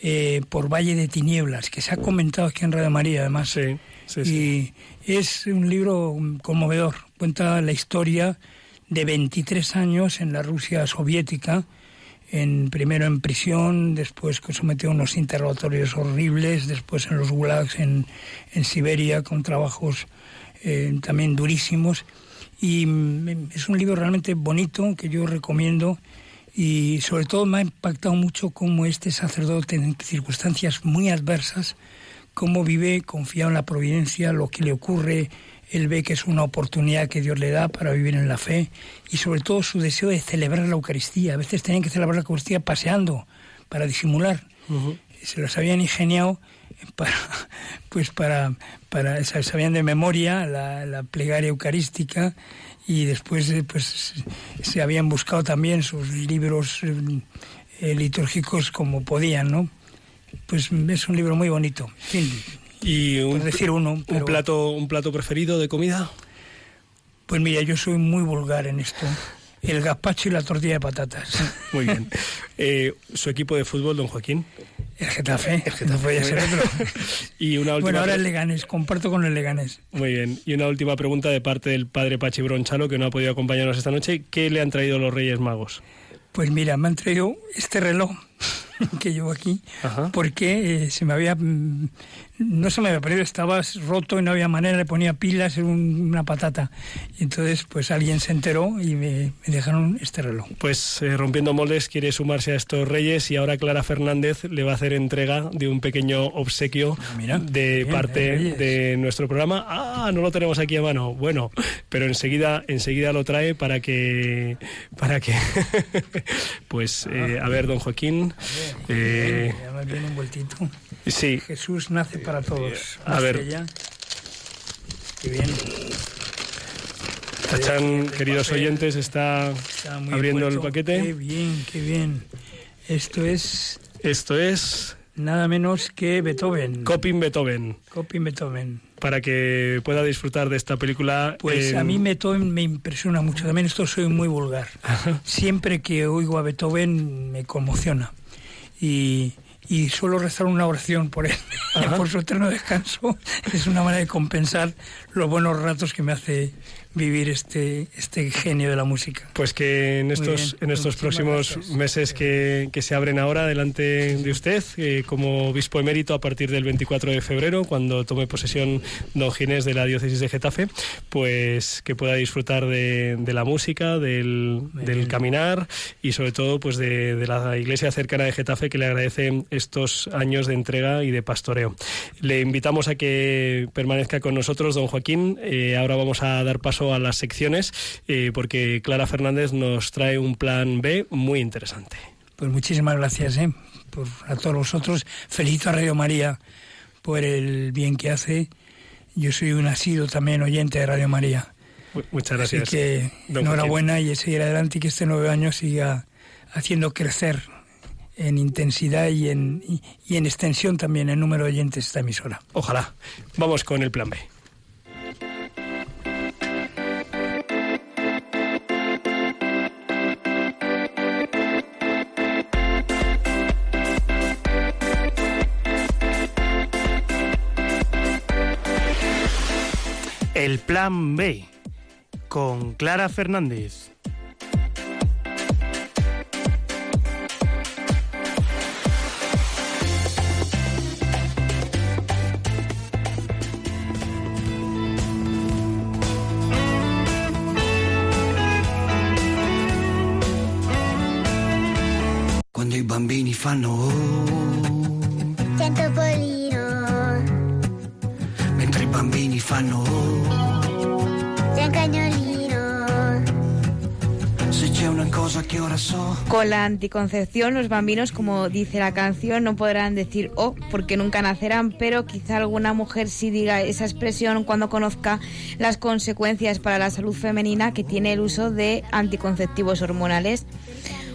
eh, Por Valle de Tinieblas, que se ha comentado aquí en Radio María, además. Sí, sí, sí. Y es un libro conmovedor. Cuenta la historia de 23 años en la Rusia soviética, en, primero en prisión, después sometió a unos interrogatorios horribles, después en los gulags en, en Siberia con trabajos eh, también durísimos. Y es un libro realmente bonito que yo recomiendo y sobre todo me ha impactado mucho cómo este sacerdote en circunstancias muy adversas, cómo vive confiado en la providencia, lo que le ocurre, él ve que es una oportunidad que Dios le da para vivir en la fe y sobre todo su deseo de celebrar la Eucaristía. A veces tenían que celebrar la Eucaristía paseando para disimular. Uh -huh. Se los habían ingeniado para, pues para, para sabían de memoria la, la plegaria eucarística y después pues se habían buscado también sus libros eh, litúrgicos como podían, ¿no? Pues es un libro muy bonito. Fin, ¿Y un, decir uno, pero... un, plato, un plato preferido de comida? Pues mira, yo soy muy vulgar en esto. El gazpacho y la tortilla de patatas. Muy bien. Eh, ¿Su equipo de fútbol, don Joaquín? El Getafe, el Getafe ya será otro. y una última bueno, ahora el Leganés, comparto con el Leganés. Muy bien. Y una última pregunta de parte del padre Pachi Bronchalo, que no ha podido acompañarnos esta noche. ¿Qué le han traído los Reyes Magos? Pues mira, me han traído este reloj que llevo aquí, Ajá. porque eh, se me había, mm, no se me había perdido, estaba roto y no había manera, le ponía pilas, era un, una patata. Y entonces, pues alguien se enteró y me, me dejaron este reloj. Pues eh, Rompiendo Moldes quiere sumarse a estos reyes y ahora Clara Fernández le va a hacer entrega de un pequeño obsequio Ah, mira, de bien, parte de nuestro programa. Ah, no lo tenemos aquí a mano. Bueno, pero enseguida, enseguida lo trae para que, para que, pues, eh, a ver, don Joaquín. Eh, Además viene un vueltito. sí, Jesús nace para todos. a ver. Qué bien. Tachán, queridos papel. oyentes, está Está muy abriendo el paquete. Qué bien, qué bien. Esto es Esto es nada menos que Beethoven. Coping Beethoven, Coping Beethoven. para que pueda disfrutar de esta película. Pues en- a mí Beethoven me impresiona mucho. También esto soy muy vulgar. Siempre que oigo a Beethoven me conmociona. Y, y suelo rezar una oración por él, por su eterno descanso. Es una manera de compensar los buenos ratos que me hace vivir este, este genio de la música. Pues que en estos, en estos próximos meses que, que, se abren ahora delante de usted, eh, como obispo emérito a partir del 24 de febrero, cuando tome posesión don Ginés de la diócesis de Getafe, pues que pueda disfrutar de, de la música, del, del, caminar y sobre todo pues de, de, la iglesia cercana de Getafe que le agradece estos años de entrega y de pastoreo. Le invitamos a que permanezca con nosotros, don Joaquín. Eh, ahora vamos a dar paso a las secciones eh, porque Clara Fernández nos trae un plan B muy interesante. Pues muchísimas gracias ¿eh? por, a todos vosotros. Felicito a Radio María por el bien que hace. Yo soy un asido también oyente de Radio María. Muchas gracias. Así que enhorabuena y seguir adelante y que este nuevo año siga haciendo crecer en intensidad y en, y, y en extensión también el número de oyentes de esta emisora. Ojalá. Vamos con el plan B. El plan B con Clara Fernández. Quando i bambini fanno Con la anticoncepción, los bambinos, como dice la canción, no podrán decir oh, porque nunca nacerán, pero quizá alguna mujer sí diga esa expresión cuando conozca las consecuencias para la salud femenina que tiene el uso de anticonceptivos hormonales.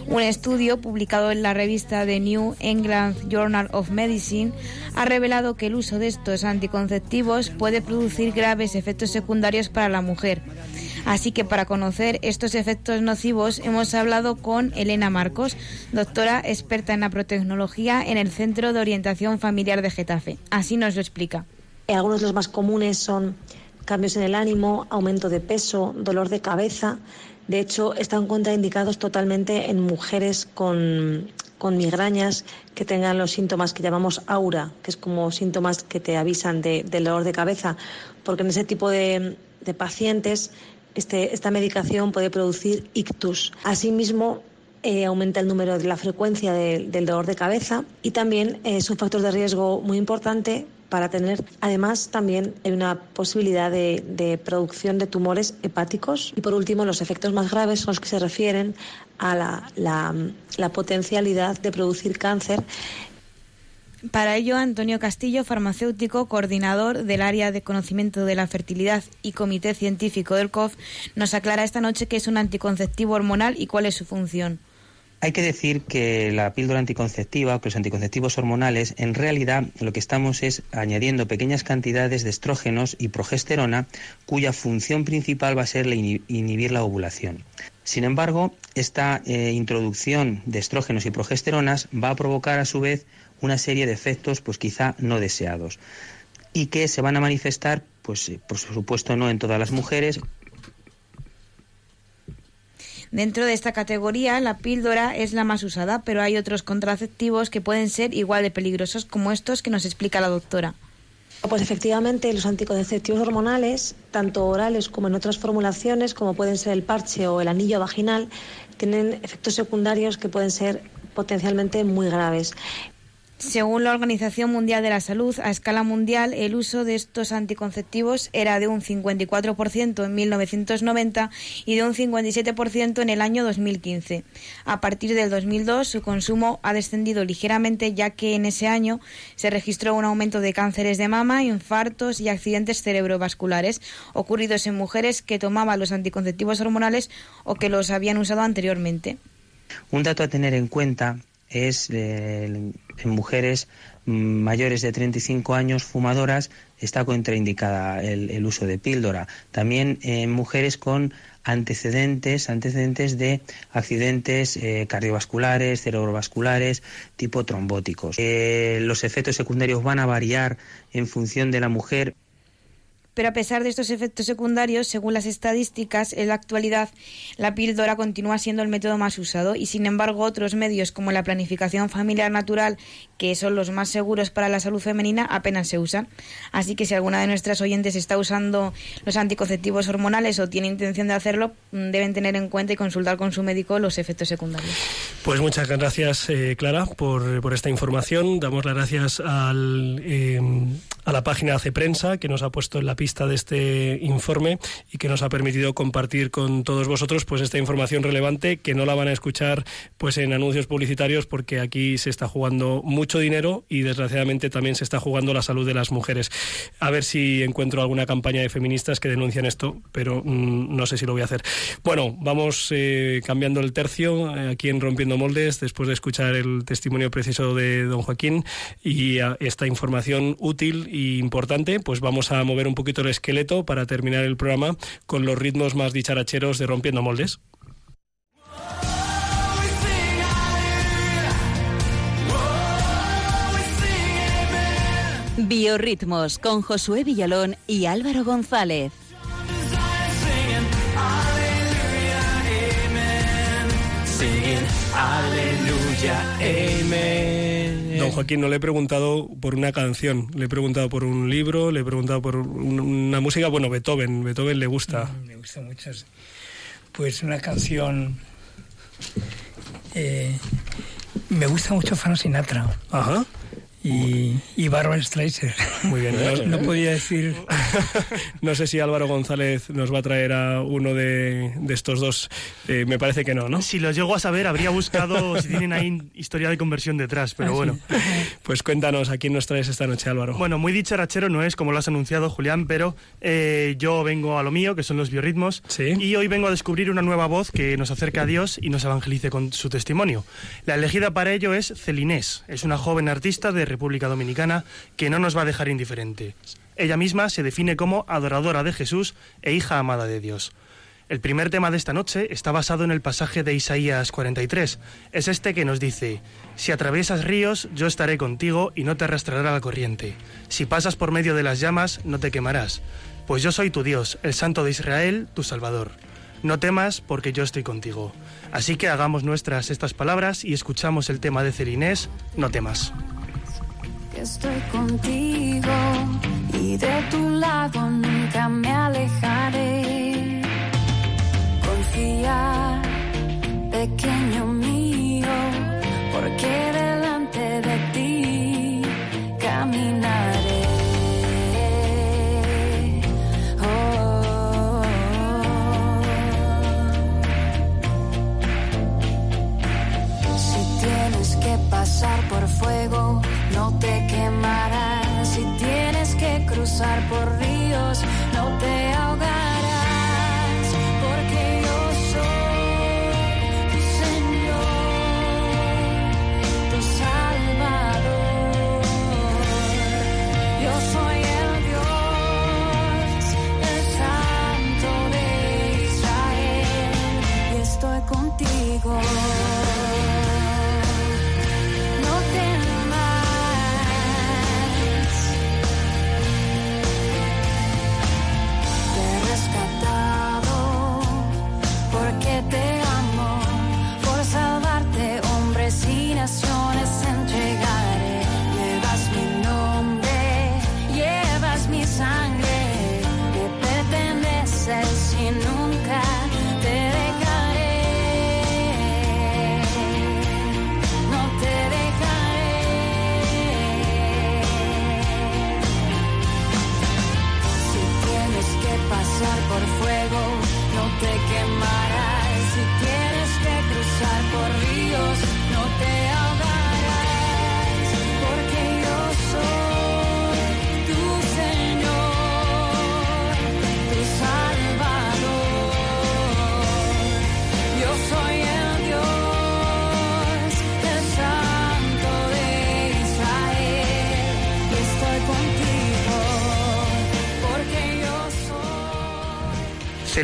Un estudio publicado en la revista The New England Journal of Medicine ha revelado que el uso de estos anticonceptivos puede producir graves efectos secundarios para la mujer. Así que para conocer estos efectos nocivos hemos hablado con Elena Marcos, doctora experta en aprotecnología en el Centro de Orientación Familiar de Getafe. Así nos lo explica. Algunos de los más comunes son cambios en el ánimo, aumento de peso, dolor de cabeza. De hecho, están contraindicados totalmente en mujeres con, con migrañas que tengan los síntomas que llamamos aura, que es como síntomas que te avisan de, del dolor de cabeza, porque en ese tipo de, de pacientes este, esta medicación puede producir ictus. Asimismo, eh, aumenta el número de la frecuencia de, del dolor de cabeza y también eh, es un factor de riesgo muy importante para tener, además, también hay una posibilidad de, de, producción de tumores hepáticos. Y por último, los efectos más graves son los que se refieren a la potencialidad de producir cáncer para ello, Antonio Castillo, farmacéutico, coordinador del área de conocimiento de la fertilidad y comité científico del COF, nos aclara esta noche qué es un anticonceptivo hormonal y cuál es su función. Hay que decir que la píldora anticonceptiva o que los anticonceptivos hormonales, en realidad lo que estamos es añadiendo pequeñas cantidades de estrógenos y progesterona, cuya función principal va a ser la inhibir la ovulación. Sin embargo, esta eh, introducción de estrógenos y progesteronas va a provocar a su vez una serie de efectos pues quizá no deseados y que se van a manifestar pues por supuesto no en todas las mujeres Dentro de esta categoría, la píldora es la más usada, pero hay otros contraceptivos que pueden ser igual de peligrosos como estos que nos explica la doctora. Pues efectivamente, los anticonceptivos hormonales, tanto orales como en otras formulaciones, como pueden ser el parche o el anillo vaginal, tienen efectos secundarios que pueden ser potencialmente muy graves. Según la Organización Mundial de la Salud, a escala mundial, el uso de estos anticonceptivos era de un 54% en 1990 y de un 57% en el año 2015. A partir del 2002, su consumo ha descendido ligeramente, ya que en ese año se registró un aumento de cánceres de mama, infartos y accidentes cerebrovasculares ocurridos en mujeres que tomaban los anticonceptivos hormonales o que los habían usado anteriormente. Un dato a tener en cuenta es eh, en mujeres mayores de 35 años fumadoras está contraindicada el, uso de píldora. También en mujeres con antecedentes, antecedentes de accidentes eh, cardiovasculares, cerebrovasculares, tipo trombóticos. Eh, los efectos secundarios van a variar en función de la mujer. Pero a pesar de estos efectos secundarios, según las estadísticas, en la actualidad la píldora continúa siendo el método más usado y sin embargo otros medios como la planificación familiar natural, que son los más seguros para la salud femenina, apenas se usan. Así que si alguna de nuestras oyentes está usando los anticonceptivos hormonales o tiene intención de hacerlo, mm, deben tener en cuenta y consultar con su médico los efectos secundarios. Pues muchas gracias, eh, Clara, por, esta información. Damos las gracias al, eh, a la página Hace Prensa, que nos ha puesto en la pista de este informe y que nos ha permitido compartir con todos vosotros pues esta información relevante que no la van a escuchar pues en anuncios publicitarios porque aquí se está jugando mucho dinero y desgraciadamente también se está jugando la salud de las mujeres. A ver si encuentro alguna campaña de feministas que denuncian esto, pero mmm, no sé si lo voy a hacer. Bueno, vamos eh, cambiando el tercio eh, aquí en Rompiendo Moldes después de escuchar el testimonio preciso de don Joaquín y a, esta información útil y importante, pues vamos a mover un poquito el esqueleto para terminar el programa con los ritmos más dicharacheros de Rompiendo Moldes. Biorritmos con Josué Villalón y Álvaro González. Aleluya. Don Joaquín, no le he preguntado por una canción, le he preguntado por un libro, le he preguntado por una música, bueno, Beethoven, Beethoven le gusta. Mm, me gusta mucho. Pues una canción... Eh, me gusta mucho Frank Sinatra. Ajá y, y Barbara Streisand. Muy bien. No, no, podía decir. no sé si Álvaro González nos va a traer a uno de, de estos dos. Eh, me parece que no, ¿no? Si los llego a saber, habría buscado si tienen ahí historia de conversión detrás, pero bueno. Pues cuéntanos, ¿a quién nos traes esta noche, Álvaro? Bueno, muy dicharachero no es, como lo has anunciado, Julián, pero eh, yo vengo a lo mío, que son los biorritmos. ¿Sí? Y hoy vengo a descubrir una nueva voz que nos acerca a Dios y nos evangelice con su testimonio. La elegida para ello es Celinés. Es una joven artista de República Dominicana que no nos va a dejar indiferente. Ella misma se define como adoradora de Jesús e hija amada de Dios. El primer tema de esta noche está basado en el pasaje de Isaías 43. Es este que nos dice, Si atraviesas ríos, yo estaré contigo y no te arrastrará la corriente. Si pasas por medio de las llamas, no te quemarás. Pues yo soy tu Dios, el Santo de Israel, tu Salvador. No temas, porque yo estoy contigo. Así que hagamos nuestras estas palabras y escuchamos el tema de Celinés, No temas estoy contigo y de tu lado nunca me alejaré. Confía, pequeño mío, porque delante de ti caminaré. Oh, si tienes que pasar por fuego, te quemarás. Si tienes que cruzar por ríos, no te ahogarás.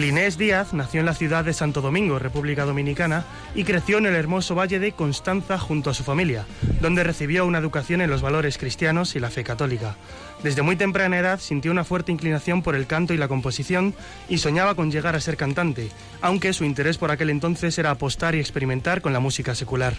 Celinés Díaz nació en la ciudad de Santo Domingo, República Dominicana, y creció en el hermoso valle de Constanza junto a su familia, donde recibió una educación en los valores cristianos y la fe católica. Desde muy temprana edad sintió una fuerte inclinación por el canto y la composición y soñaba con llegar a ser cantante, aunque su interés por aquel entonces era apostar y experimentar con la música secular.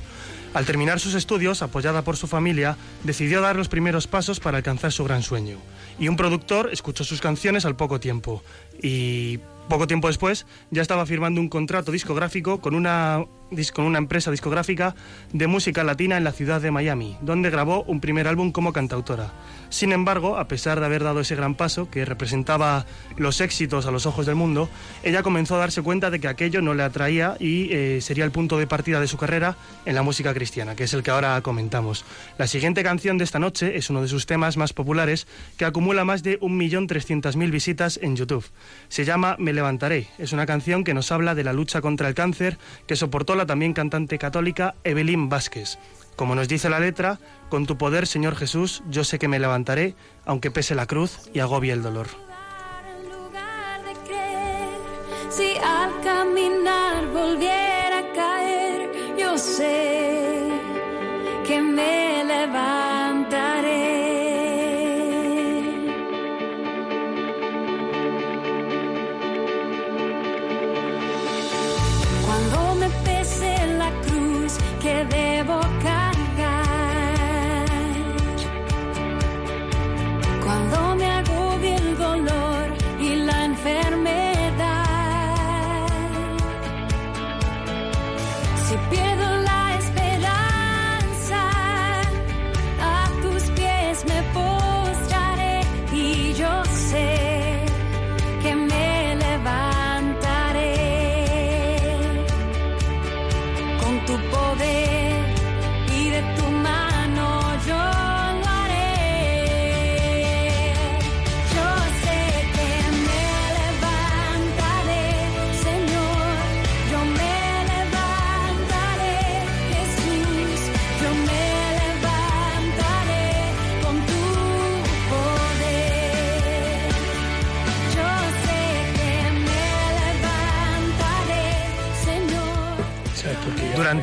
Al terminar sus estudios, apoyada por su familia, decidió dar los primeros pasos para alcanzar su gran sueño. Y un productor escuchó sus canciones al poco tiempo y poco tiempo después ya estaba firmando un contrato discográfico con una, con una empresa discográfica de música latina en la ciudad de Miami, donde grabó un primer álbum como cantautora. Sin embargo, a pesar de haber dado ese gran paso, que representaba los éxitos a los ojos del mundo, ella comenzó a darse cuenta de que aquello no le atraía y eh, sería el punto de partida de su carrera en la música cristiana, que es el que ahora comentamos. La siguiente canción de esta noche es uno de sus temas más populares, que acumula más de 1.300.000 visitas en YouTube. Se llama Me levantaré. Es una canción que nos habla de la lucha contra el cáncer que soportó también cantante católica Evelyn Vázquez. Como nos dice la letra, con tu poder, Señor Jesús, yo sé que me levantaré, aunque pese la cruz y agobie el dolor.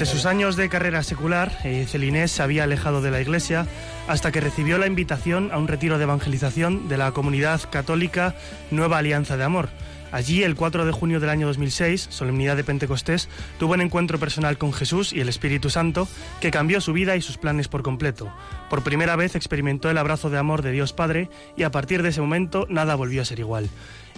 Durante sus años de carrera secular, eh, Celinés se había alejado de la iglesia hasta que recibió la invitación a un retiro de evangelización de la comunidad católica Nueva Alianza de Amor. Allí, el 4 de junio del año 2006, solemnidad de Pentecostés, tuvo un encuentro personal con Jesús y el Espíritu Santo que cambió su vida y sus planes por completo. Por primera vez experimentó el abrazo de amor de Dios Padre y a partir de ese momento nada volvió a ser igual.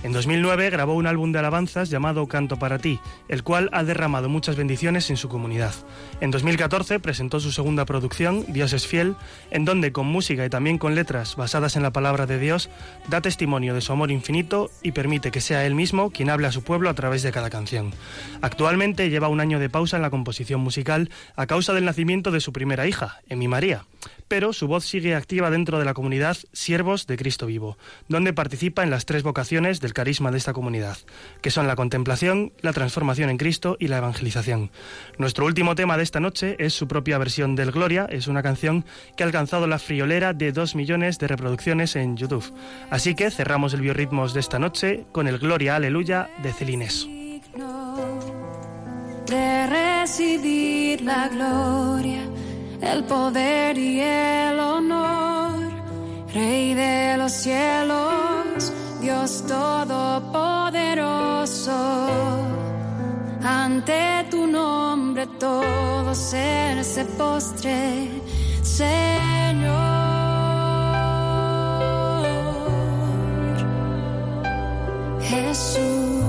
En 2009 grabó un álbum de alabanzas llamado Canto para ti, el cual ha derramado muchas bendiciones en su comunidad. En 2014 presentó su segunda producción, Dios es fiel, en donde con música y también con letras basadas en la palabra de Dios, da testimonio de su amor infinito y permite que sea él mismo quien hable a su pueblo a través de cada canción. Actualmente lleva un año de pausa en la composición musical a causa del nacimiento de su primera hija, Emi María pero su voz sigue activa dentro de la comunidad Siervos de Cristo Vivo, donde participa en las tres vocaciones del carisma de esta comunidad, que son la contemplación, la transformación en Cristo y la evangelización. Nuestro último tema de esta noche es su propia versión del Gloria, es una canción que ha alcanzado la friolera de 2 millones de reproducciones en YouTube. Así que cerramos el biorritmos de esta noche con el Gloria Aleluya de Celines. de recibir la gloria, el poder y el honor, Rey de los cielos, Dios todopoderoso. Ante tu nombre todo ser se postre, Señor. Jesús.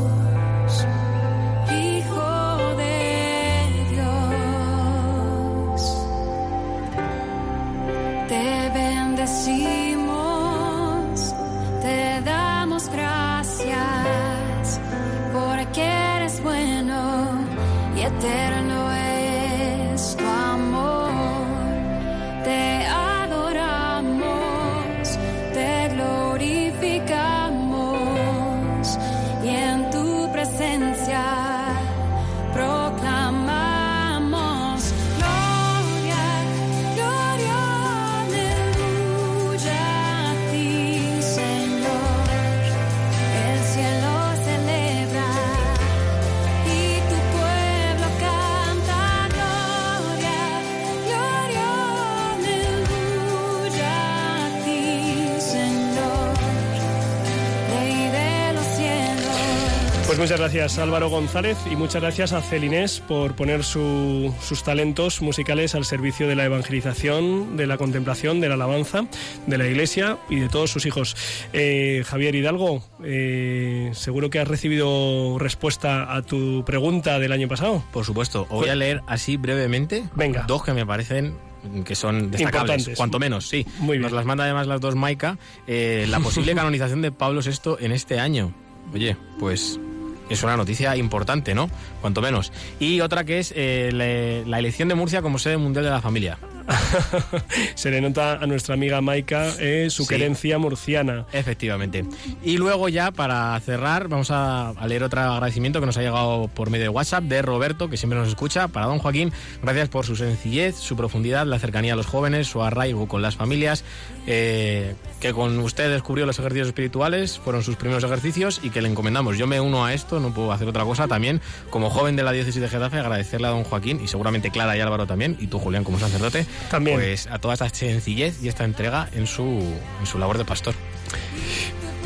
Bendecimos, te damos gracias, porque eres bueno y eterno Muchas gracias Álvaro González y muchas gracias a Celinés por poner su- sus talentos musicales al servicio de la evangelización, de la contemplación, de la alabanza, de la iglesia y de todos sus hijos. Eh, Javier Hidalgo, eh, seguro que has recibido respuesta a tu pregunta del año pasado. Por supuesto, voy a leer así brevemente Venga. dos que me parecen que son destacables, cuanto menos, sí. Muy bien. Nos las manda además las dos Maika, eh, la posible canonización de Pablo VI en este año. Oye, pues es una noticia importante, ¿no? Cuanto menos. Y otra que es eh, la, la elección de Murcia como sede mundial de la familia. Se le nota a nuestra amiga Maika eh, su Sí. querencia murciana. Efectivamente. Y luego ya para cerrar vamos a, a leer otro agradecimiento que nos ha llegado por medio de WhatsApp de Roberto, que siempre nos escucha. Para don Joaquín, gracias por su sencillez, su profundidad, la cercanía a los jóvenes, su arraigo con las familias, eh, que con usted descubrió los ejercicios espirituales, fueron sus primeros ejercicios y que le encomendamos. Yo me uno a esto, no puedo hacer otra cosa también, como joven de la diócesis de Getafe, agradecerle a don Joaquín y seguramente Clara y Álvaro también, y tú Julián como sacerdote, También. pues a toda esta sencillez y esta entrega en su, en su labor de pastor.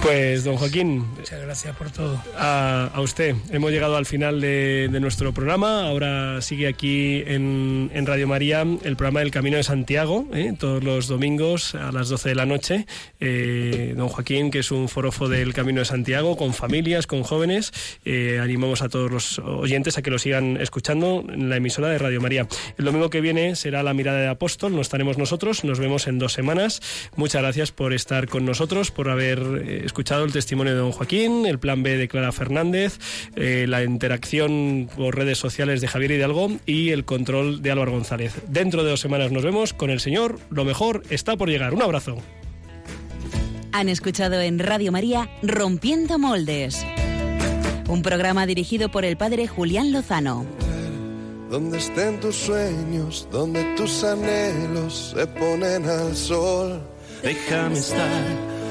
Pues, don Joaquín, Muchas gracias por todo. a, a usted. Hemos llegado al final de, de nuestro programa. Ahora sigue aquí en, en Radio María el programa del Camino de Santiago, ¿eh? todos los domingos a las 12 de la noche. Eh, don Joaquín, que es un forofo del Camino de Santiago, con familias, con jóvenes. Eh, animamos a todos los oyentes a que lo sigan escuchando en la emisora de Radio María. El domingo que viene será la mirada de apóstol, no estaremos nosotros, nos vemos en dos semanas. Muchas gracias por estar con nosotros, por haber escuchado el testimonio de don Joaquín, el plan B de Clara Fernández, eh, la interacción por redes sociales de Javier Hidalgo y el control de Álvaro González. Dentro de dos semanas nos vemos con el Señor, lo mejor está por llegar. Un abrazo. Han escuchado en Radio María Rompiendo Moldes. Un programa dirigido por el padre Julián Lozano. Donde estén tus sueños, donde tus anhelos se ponen al sol. Déjame estar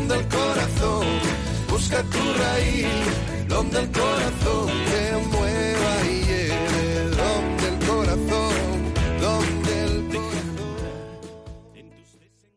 donde el corazón busca tu raíz, donde el corazón te mueva y